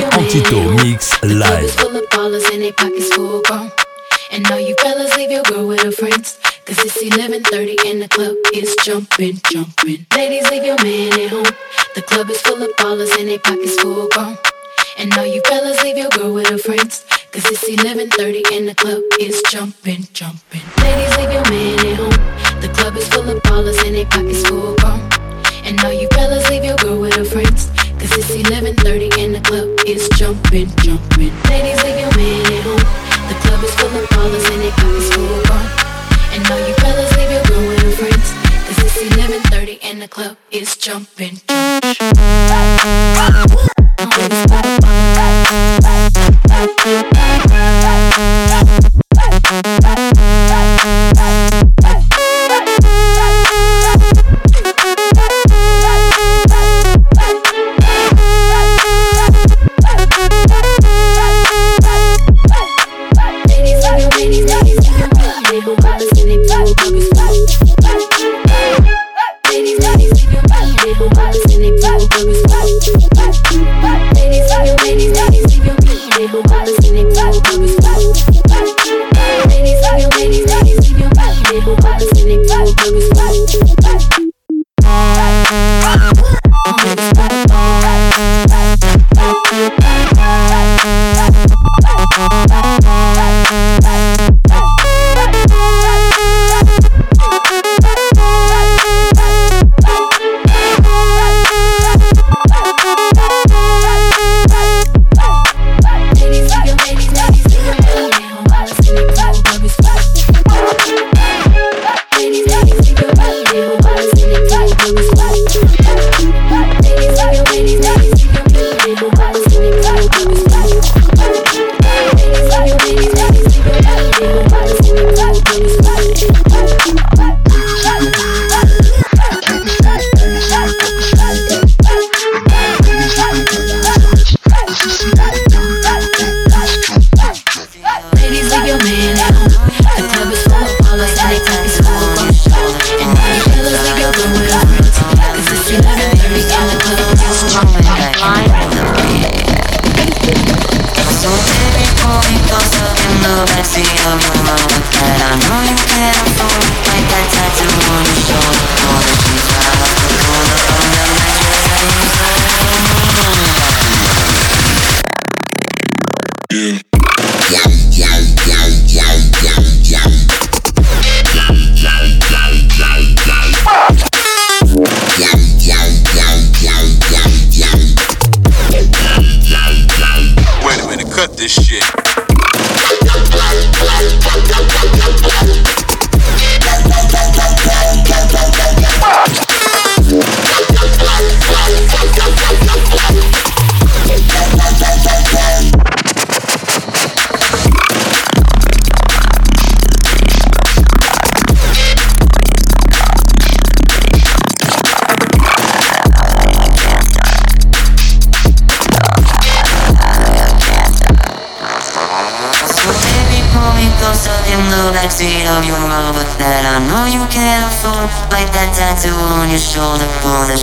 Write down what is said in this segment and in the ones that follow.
Antito Mix Live. And their pockets full grown. And all you fellas leave your girl with her friends. Cause it's 11.30 and the club is jumping, jumping. Ladies, leave your man at home. The club is full of ballers and they pockets full grown. And all you fellas leave your girl with her friends. Cause it's 11.30 and the club is jumping, jumping. Ladies, leave your man at home. The club is full of ballers and they pockets full grown. And all you fellas leave your girl with her friends. Cause it's 11.30 and the club is jumping, jumping. Ladies, leave your man at home. The club is full of ballers and they pockets full grown. And all you fellas leave your girl with her friends. Cause it's 11.30 and the club is jumping, backseat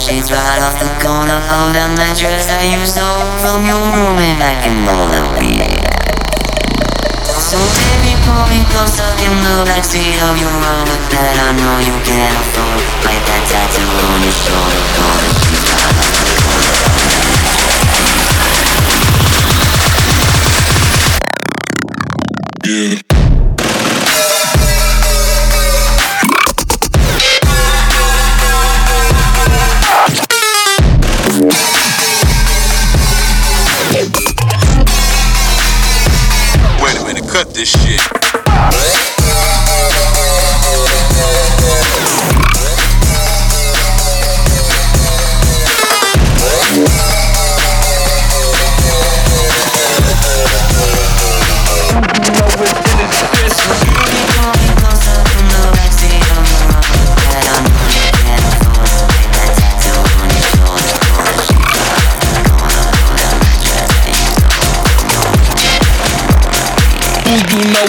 The sheets right off the corner Of that mattress that you stole From your roommate back in Moldavia So baby pull me closer in the backseat of your Rover That I know you can't afford. Like that tattoo on your shoulder the the Yeah.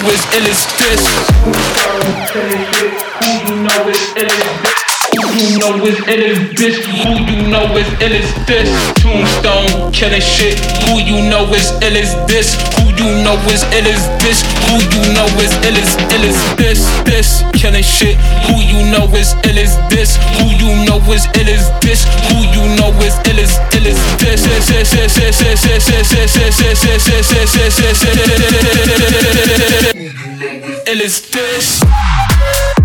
It's ill as this? Who you know it's ill as this? you know is ill as bitch? Who you know is ill as this? Tombstone killing shit. Who you know is ill as this? Who you know is ill as this? Who you know is ill as ill as this? This killing shit. Who you know is ill as this? Who you know is ill as this? Who you know is ill as ill as this? Ill as this. Soy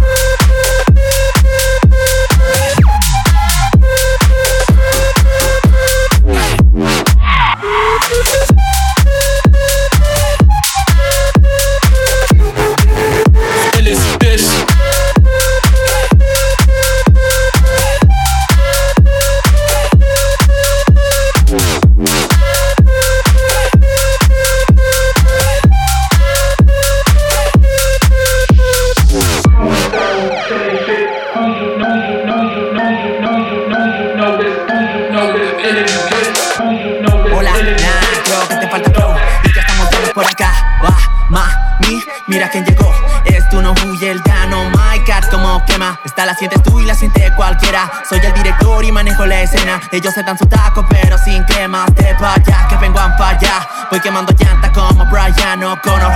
Ellos se dan su taco, pero sin cremas de paya. Que vengo a allá. Voy quemando llanta como Brian O'Connor.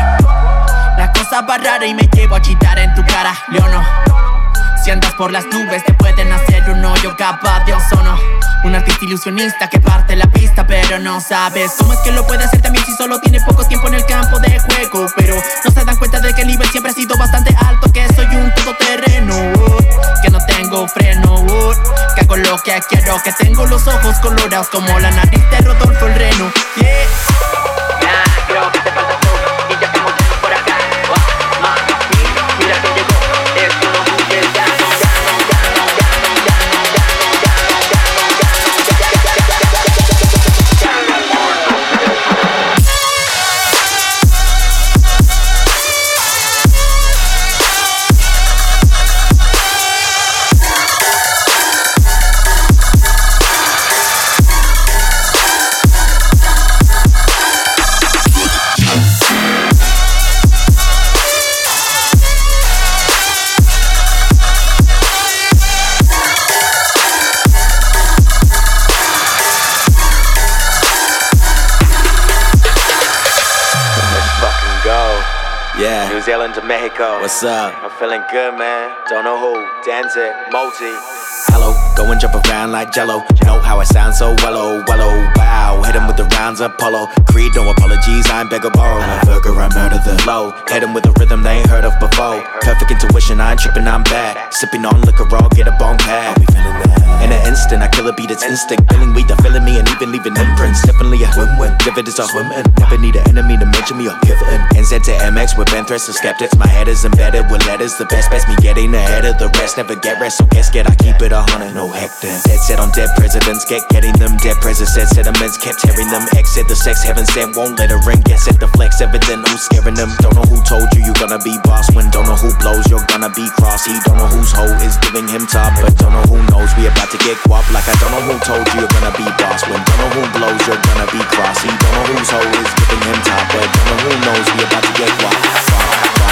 La cosa va rara y me llevo a chitar en tu cara, Leono. Si andas por las nubes, te pueden hacer un hoyo capaz de ozono. Un artista ilusionista que parte la pista, pero no sabes cómo es que lo puede hacer también si solo tiene poco tiempo en el campo de juego. Pero no se dan cuenta de que el nivel siempre ha sido bastante alto, que soy un todoterreno, que quiero, que tengo los ojos colorados como la nariz de Rodolfo el Reno. Zealand to Mexico. What's up? I'm feeling good, man. Don't know who. Danzig, Multi. Hello, go and jump around like jello. Know how I sound so well, oh, well, oh, wow. Hit him with the rounds Apollo. Creed, no apologies, I'm beggar borrow. I Virgo, I murder the low. Hit him with a rhythm they ain't heard of before. Perfect intuition, I ain't tripping, I'm bad. Sipping on liquor, all get a bone pad. Are we feeling? In an instant, I kill a beat, it's instinct. Feeling weak, they're feeling me, and even leaving imprints. Definitely a win win. Give it is a swimming. Never need an enemy to mention me or give in. NZ to MX with Ben threats of skeptics. My head is embedded with letters. The best best me getting ahead of the rest. Never get rest, so get I keep it a hundred, no hector. Dead set on dead presidents, get getting them dead presidents. Sentiments kept tearing them. Exit the sex heaven sent, won't let her ring. Guess at the flex, evident who's scaring them. Don't know who told you you're gonna be boss when don't know who blows. You're gonna be cross. He don't know whose hoe is giving him top, but don't know who knows. We about to get guap like I don't know who told you you're gonna be boss. When don't know who blows, you're gonna be crossy. Don't know whose hoe is giving him top, but don't know who knows we about to get guap. that,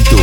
that.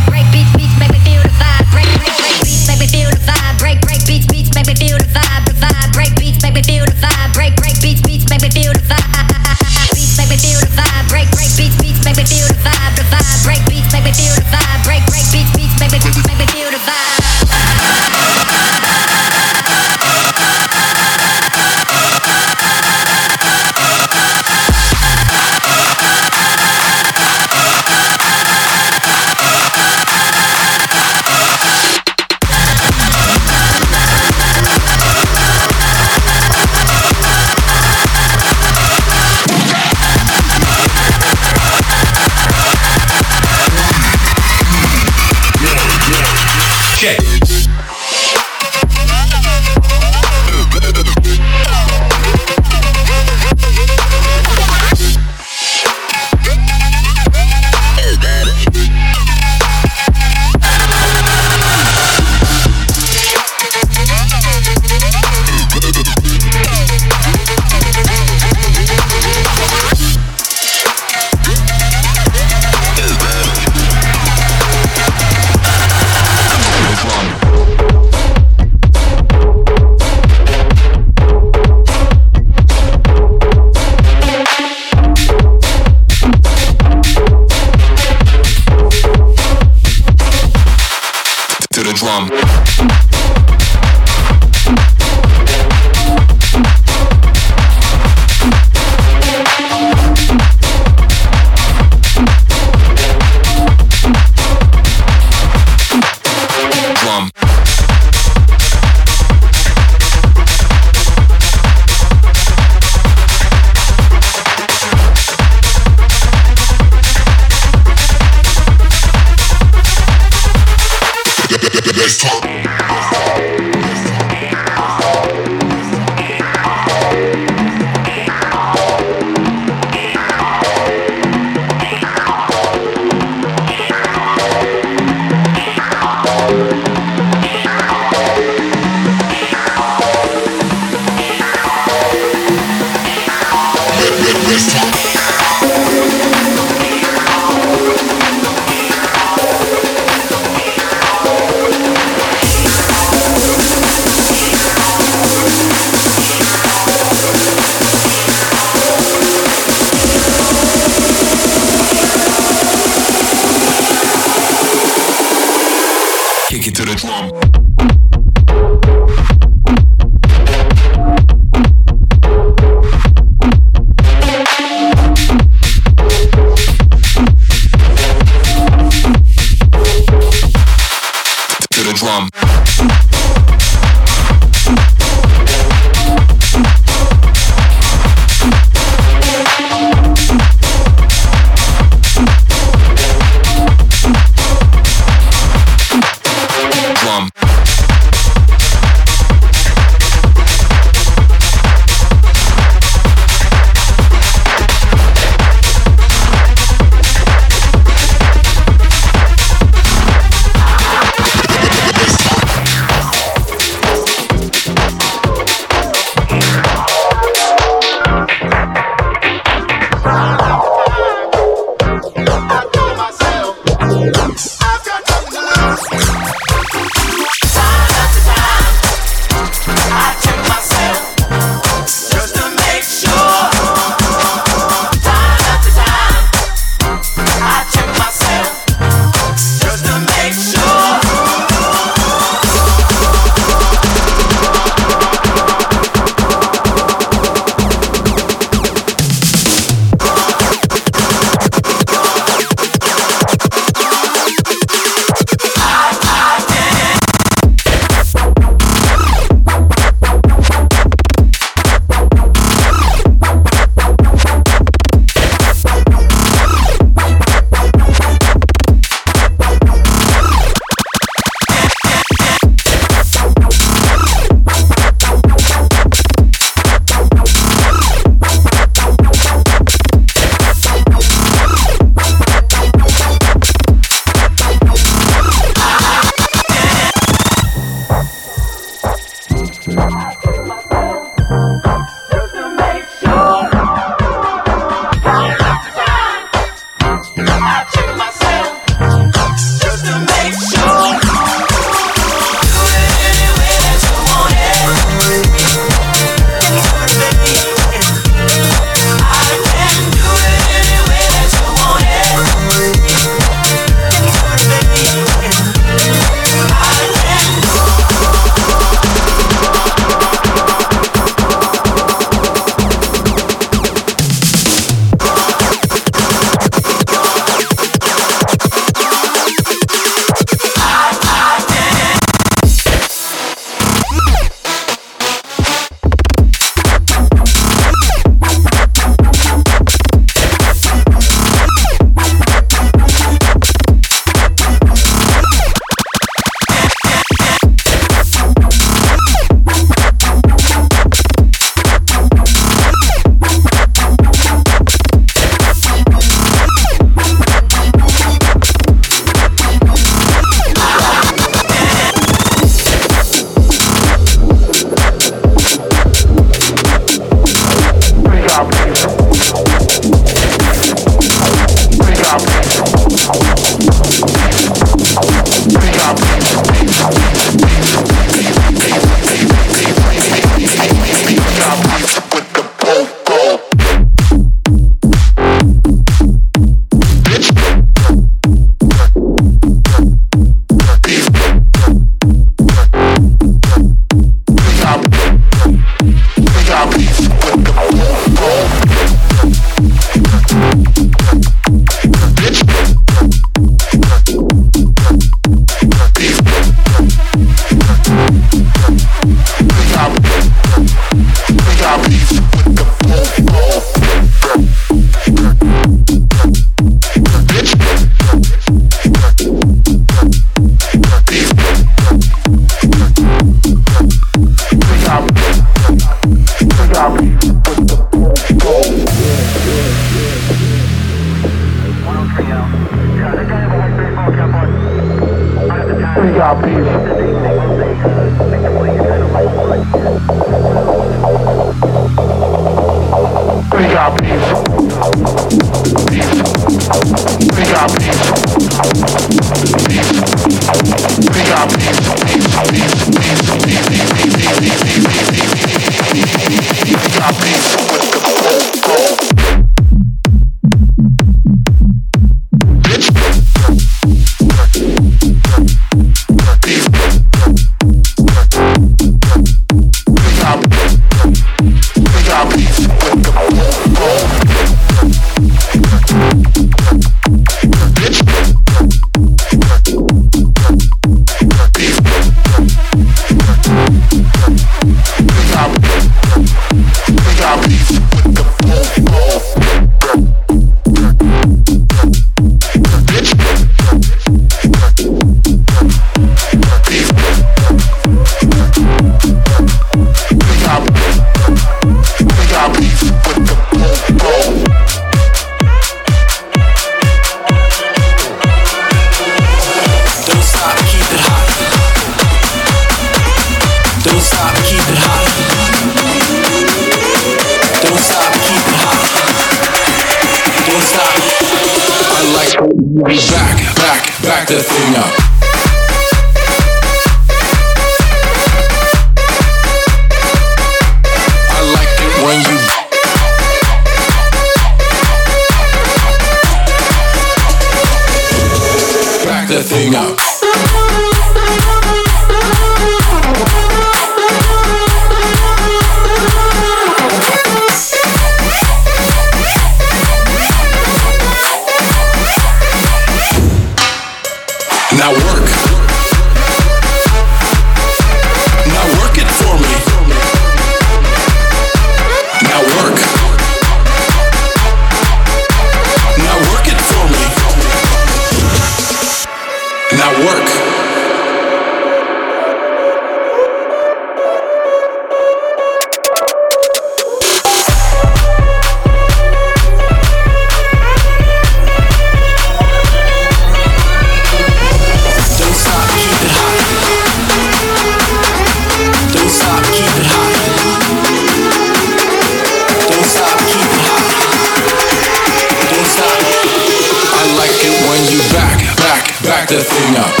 this thing up.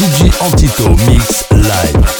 DJ Antito Mix Live.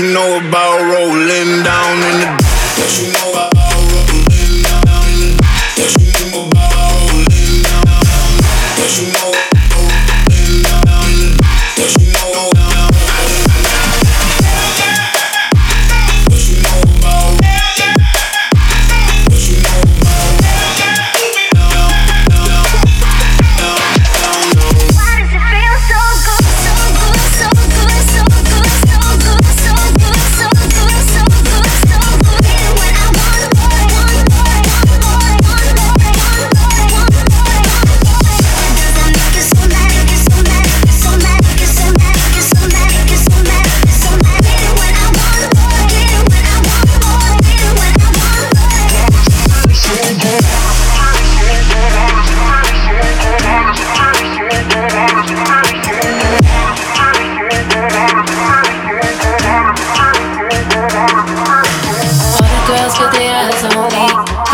You know about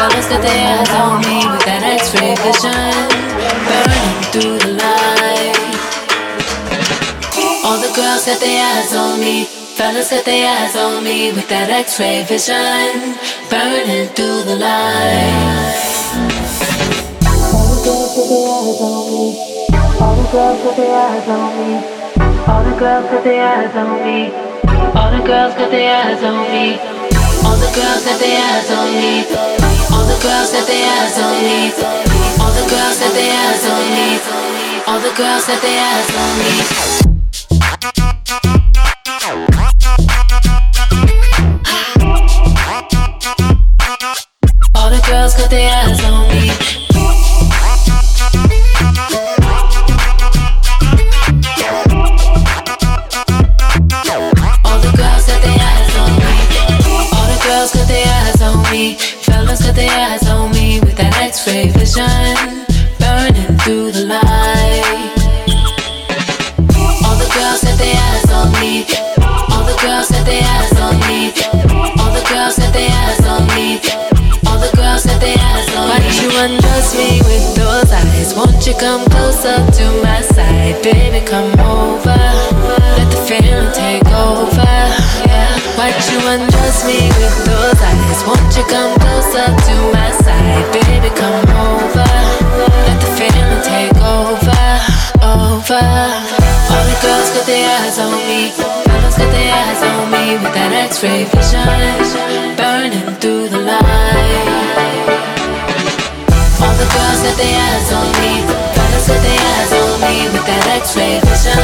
Fellas got their eyes on me with that X-ray vision, burning through the light. All the girls got their eyes on me. Fellas got their eyes on me with that X-ray vision, burning through the light. All the girls got their eyes on me. All the girls got their eyes on me. All the girls got their eyes on me. All the girls got their eyes on me. All the girls got their eyes on me the girls that they ass don't. All the girls that they ass don't. All the girls that they ass don't. All the girls got their eyes on vision, burning through the light. All the girls got their eyes on me. All the girls got their eyes on me. All the girls got their eyes on me. All the girls got their eyes on me. Why don't you undress me with those eyes? Won't you come closer to my side, baby? Come over. Let the feeling take over. Why you undress me with those eyes? Won't you come closer to my side, baby? Come over. Let the feeling take over, over. All the girls got their eyes on me. Fellas got their eyes on me with that X-ray vision, burning through the light. All the girls got their eyes on me. Fellas got their eyes on me with that X-ray vision,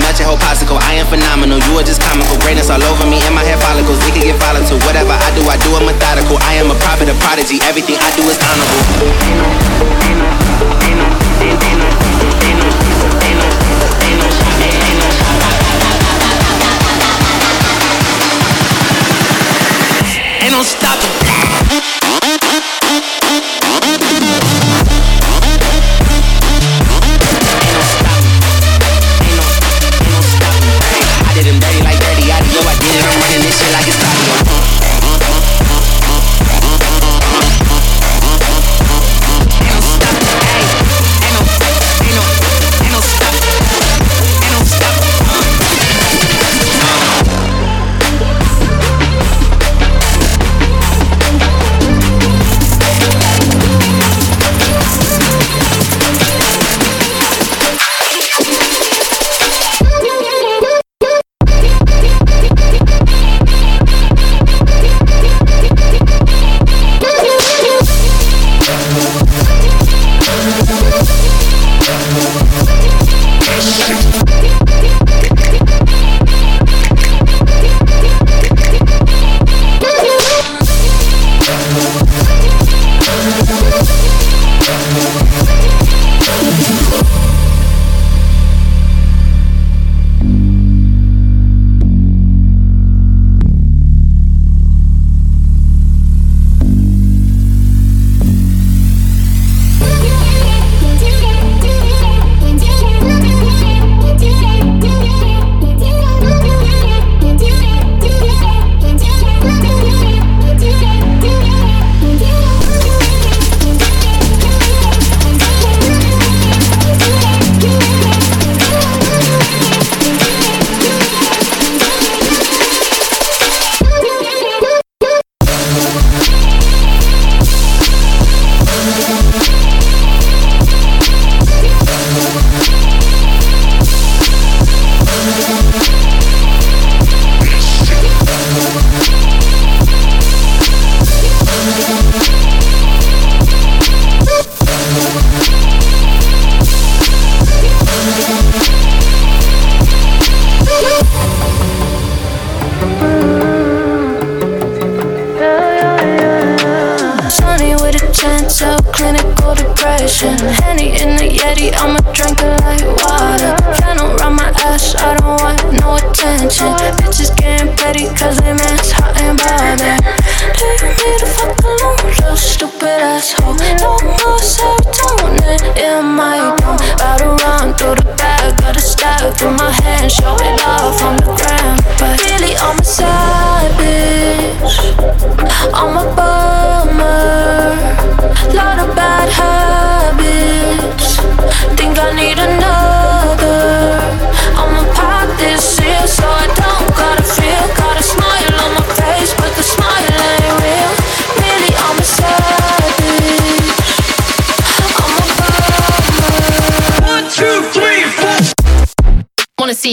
whole popsicle. I am phenomenal, you are just comical. Greatness all over me in my hair follicles. It can get volatile. Whatever I do, I do it methodical. I am a prophet, a prodigy. Everything I do is honorable. Ain't no stopping.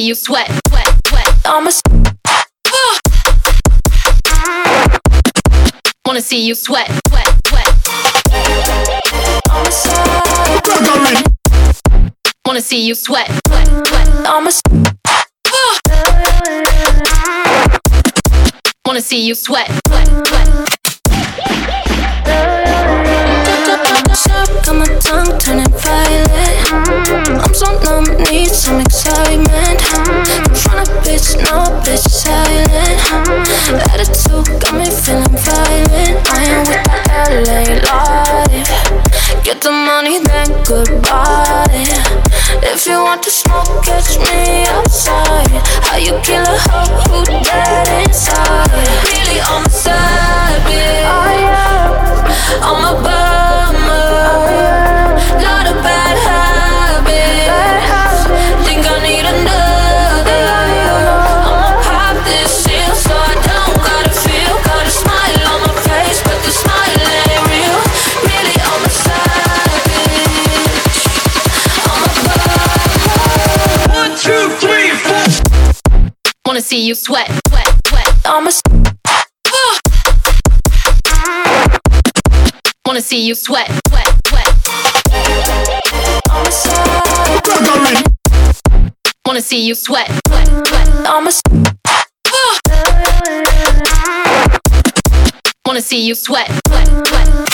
You sweat, sweat, sweat. I'm a Wanna see you sweat, sweat, sweat. I'm a. Wanna see you sweat, sweat, sweat. I'm a Wanna see you sweat, sweat, sweat. I'm so numb, need some excitement. Front of bitch, no bitch silent. Attitude got me feeling violent. I am with the LA life. Get the money, then goodbye. If you want to smoke, catch me outside. How you kill a hoe who dead inside? Really, I'm a savage. I'm a see you sweat, sweat, sweat. I'm a wanna see you sweat, sweat, sweat. I'm a sweat. Wanna see you sweat, sweat, sweat. I'm a wanna see you sweat, sweat, sweat.